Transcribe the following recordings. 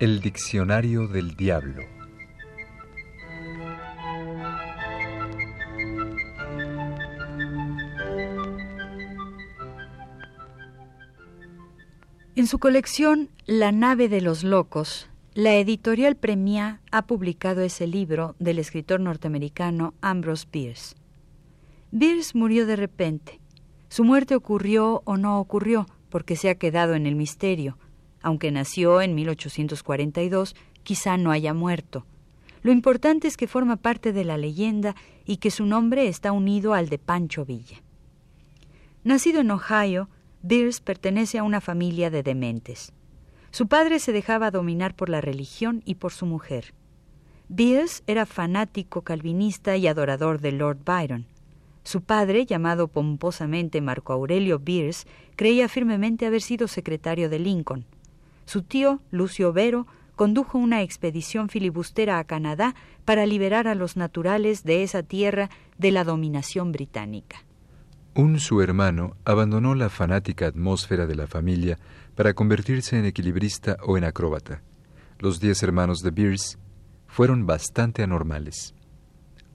El Diccionario del Diablo. En su colección La nave de los locos, la editorial Premia ha publicado ese libro del escritor norteamericano Ambrose Bierce. Bierce murió de repente. Su muerte ocurrió o no ocurrió porque se ha quedado en el misterio. Aunque nació en 1842, quizá no haya muerto. Lo importante es que forma parte de la leyenda y que su nombre está unido al de Pancho Villa. Nacido en Ohio, Bierce pertenece a una familia de dementes. Su padre se dejaba dominar por la religión y por su mujer. Bierce era fanático calvinista y adorador de Lord Byron. Su padre, llamado pomposamente Marco Aurelio Bierce, creía firmemente haber sido secretario de Lincoln. Su tío, Lucio Vero, condujo una expedición filibustera a Canadá para liberar a los naturales de esa tierra de la dominación británica. Un su hermano abandonó la fanática atmósfera de la familia para convertirse en equilibrista o en acróbata. Los diez hermanos de Bierce fueron bastante anormales.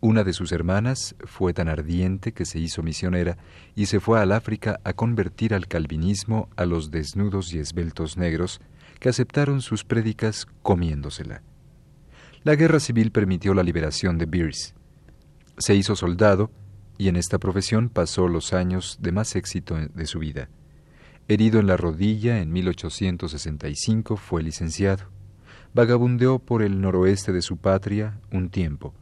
Una de sus hermanas fue tan ardiente que se hizo misionera y se fue al África a convertir al calvinismo a los desnudos y esbeltos negros que aceptaron sus prédicas comiéndosela. La guerra civil permitió la liberación de Bierce. Se hizo soldado y en esta profesión pasó los años de más éxito de su vida. Herido en la rodilla en 1865 fue licenciado. Vagabundeó por el noroeste de su patria un tiempo,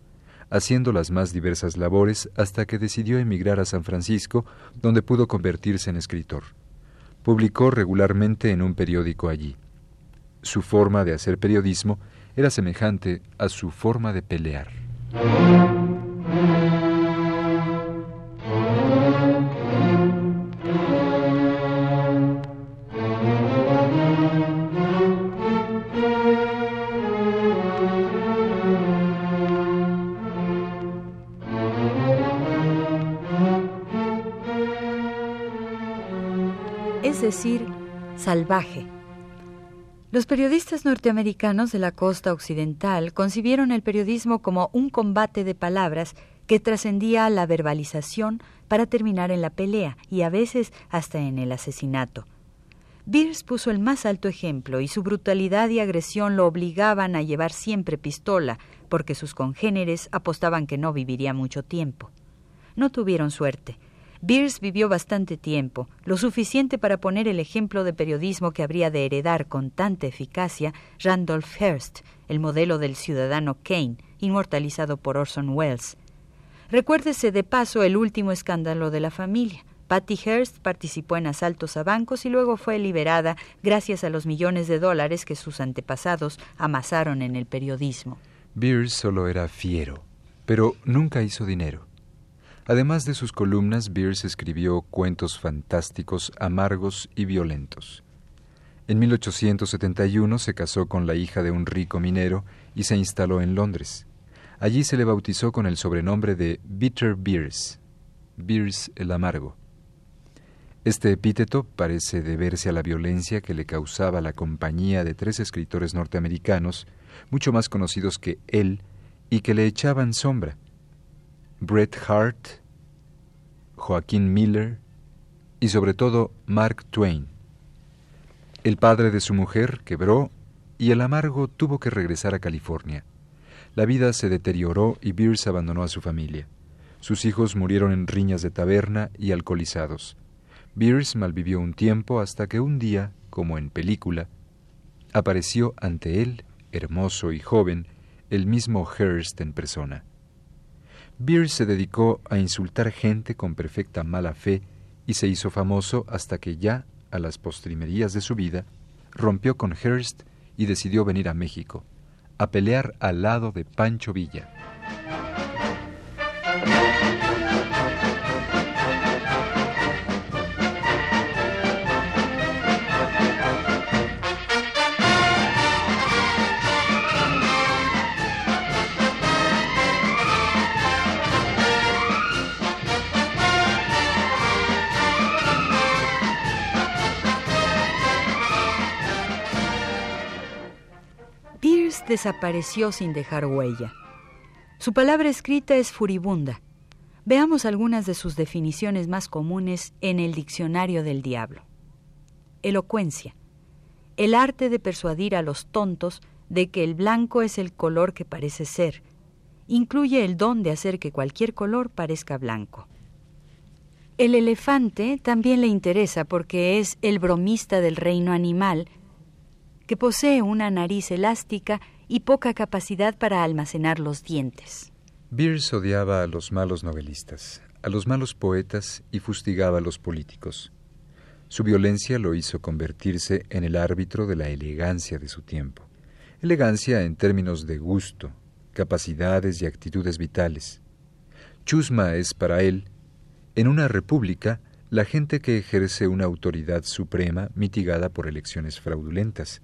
haciendo las más diversas labores hasta que decidió emigrar a San Francisco, donde pudo convertirse en escritor. Publicó regularmente en un periódico allí. Su forma de hacer periodismo era semejante a su forma de pelear. es decir, salvaje. Los periodistas norteamericanos de la costa occidental concibieron el periodismo como un combate de palabras que trascendía la verbalización para terminar en la pelea y a veces hasta en el asesinato. Bierce puso el más alto ejemplo y su brutalidad y agresión lo obligaban a llevar siempre pistola, porque sus congéneres apostaban que no viviría mucho tiempo. No tuvieron suerte. Bierce vivió bastante tiempo, lo suficiente para poner el ejemplo de periodismo que habría de heredar con tanta eficacia Randolph Hearst, el modelo del ciudadano Kane, inmortalizado por Orson Welles. Recuérdese de paso el último escándalo de la familia. Patty Hearst participó en asaltos a bancos y luego fue liberada gracias a los millones de dólares que sus antepasados amasaron en el periodismo. Bierce solo era fiero, pero nunca hizo dinero. Además de sus columnas, Bierce escribió cuentos fantásticos, amargos y violentos. En 1871 se casó con la hija de un rico minero y se instaló en Londres. Allí se le bautizó con el sobrenombre de Bitter Bierce, Bierce el amargo. Este epíteto parece deberse a la violencia que le causaba la compañía de tres escritores norteamericanos, mucho más conocidos que él, y que le echaban sombra, Bret Hart, Joaquín Miller y sobre todo Mark Twain. El padre de su mujer quebró y el amargo tuvo que regresar a California. La vida se deterioró y Bierce abandonó a su familia. Sus hijos murieron en riñas de taberna y alcoholizados. Bierce malvivió un tiempo hasta que un día, como en película, apareció ante él, hermoso y joven, el mismo Hearst en persona. Beers se dedicó a insultar gente con perfecta mala fe y se hizo famoso hasta que ya, a las postrimerías de su vida, rompió con Hearst y decidió venir a México, a pelear al lado de Pancho Villa. Desapareció sin dejar huella. Su palabra escrita es furibunda. Veamos algunas de sus definiciones más comunes en el Diccionario del Diablo. Elocuencia. El arte de persuadir a los tontos de que el blanco es el color que parece ser. Incluye el don de hacer que cualquier color parezca blanco. El elefante también le interesa porque es el bromista del reino animal, que posee una nariz elástica y poca capacidad para almacenar los dientes. Beers odiaba a los malos novelistas, a los malos poetas y fustigaba a los políticos. Su violencia lo hizo convertirse en el árbitro de la elegancia de su tiempo. Elegancia en términos de gusto, capacidades y actitudes vitales. Chusma es para él, en una república, la gente que ejerce una autoridad suprema mitigada por elecciones fraudulentas,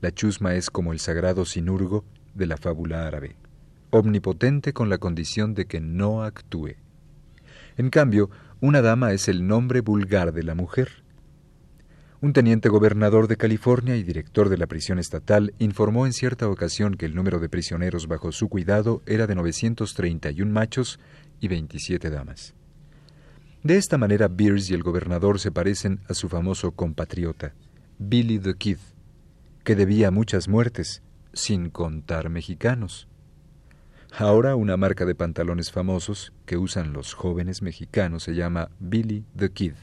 la chusma es como el sagrado sinurgo de la fábula árabe, omnipotente con la condición de que no actúe. En cambio, una dama es el nombre vulgar de la mujer. Un teniente gobernador de California y director de la prisión estatal informó en cierta ocasión que el número de prisioneros bajo su cuidado era de 931 machos y 27 damas. De esta manera, Beers y el gobernador se parecen a su famoso compatriota, Billy the Kid, que debía muchas muertes, sin contar mexicanos. Ahora una marca de pantalones famosos que usan los jóvenes mexicanos se llama Billy the Kid.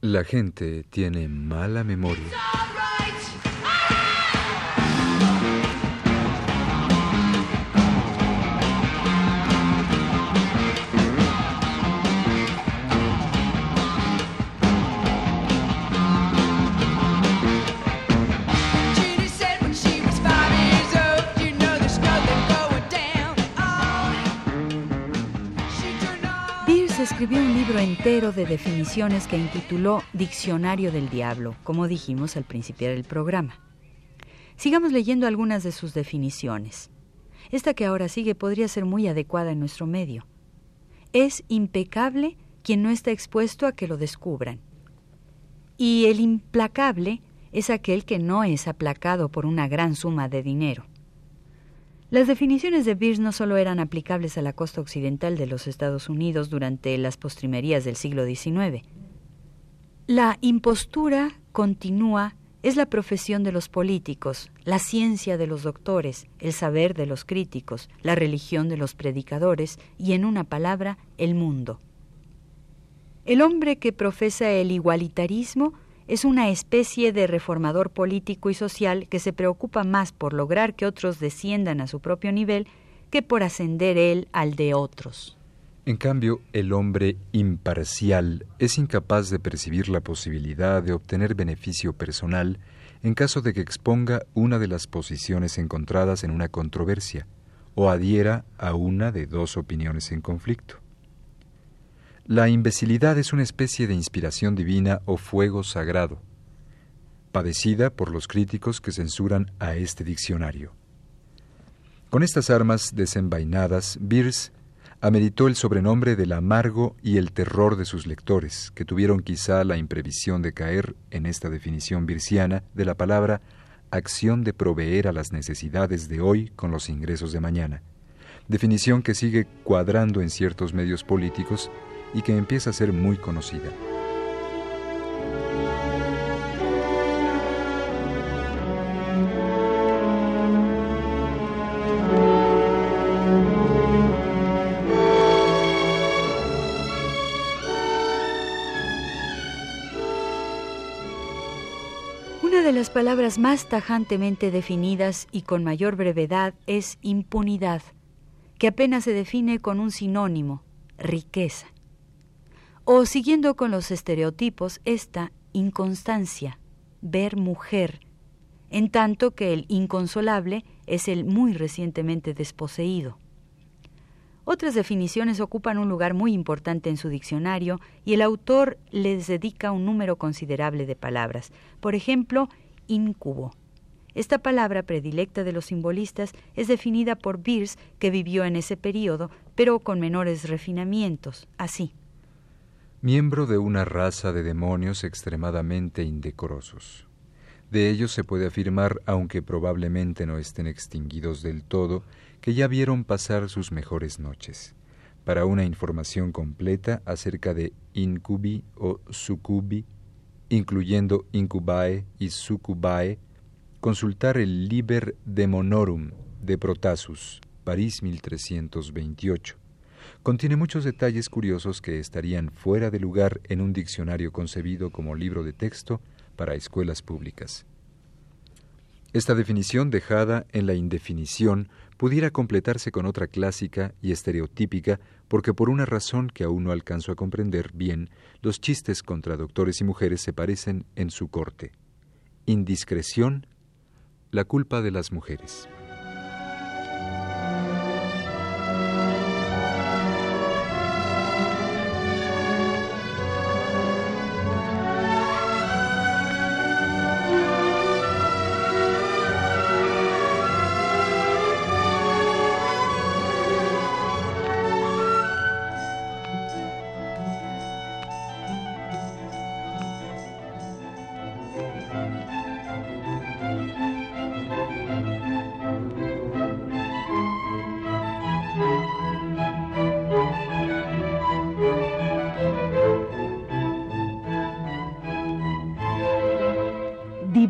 La gente tiene mala memoria. Libro entero de definiciones que intituló Diccionario del Diablo, como dijimos al principio del programa. Sigamos leyendo algunas de sus definiciones. Esta que ahora sigue podría ser muy adecuada en nuestro medio. Es impecable quien no está expuesto a que lo descubran. Y el implacable es aquel que no es aplacado por una gran suma de dinero. Las definiciones de Beers no solo eran aplicables a la costa occidental de los Estados Unidos durante las postrimerías del siglo XIX. La impostura continúa es la profesión de los políticos, la ciencia de los doctores, el saber de los críticos, la religión de los predicadores y, en una palabra, el mundo. El hombre que profesa el igualitarismo es una especie de reformador político y social que se preocupa más por lograr que otros desciendan a su propio nivel que por ascender él al de otros. En cambio, el hombre imparcial es incapaz de percibir la posibilidad de obtener beneficio personal en caso de que exponga una de las posiciones encontradas en una controversia o adhiera a una de dos opiniones en conflicto. La imbecilidad es una especie de inspiración divina o fuego sagrado, padecida por los críticos que censuran a este diccionario. Con estas armas desenvainadas, Beers ameritó el sobrenombre del amargo y el terror de sus lectores, que tuvieron quizá la imprevisión de caer en esta definición birsiana de la palabra acción de proveer a las necesidades de hoy con los ingresos de mañana, definición que sigue cuadrando en ciertos medios políticos y que empieza a ser muy conocida. Una de las palabras más tajantemente definidas y con mayor brevedad es impunidad que apenas se define con un sinónimo, riqueza. O siguiendo con los estereotipos, esta inconstancia, ver mujer, en tanto que el inconsolable es el muy recientemente desposeído. Otras definiciones ocupan un lugar muy importante en su diccionario y el autor les dedica un número considerable de palabras. Por ejemplo, incubo. Esta palabra predilecta de los simbolistas es definida por Beers, que vivió en ese período, pero con menores refinamientos, así. Miembro de una raza de demonios extremadamente indecorosos. De ellos se puede afirmar, aunque probablemente no estén extinguidos del todo, que ya vieron pasar sus mejores noches. Para una información completa acerca de incubi o sucubi, incluyendo incubae y sucubae, consultar el Liber Demonorum de Protasus, París 1328. Contiene muchos detalles curiosos que estarían fuera de lugar en un diccionario concebido como libro de texto para escuelas públicas. Esta definición dejada en la indefinición pudiera completarse con otra clásica y estereotípica porque por una razón que aún no alcanzo a comprender bien, los chistes contra doctores y mujeres se parecen en su corte. Indiscreción, la culpa de las mujeres.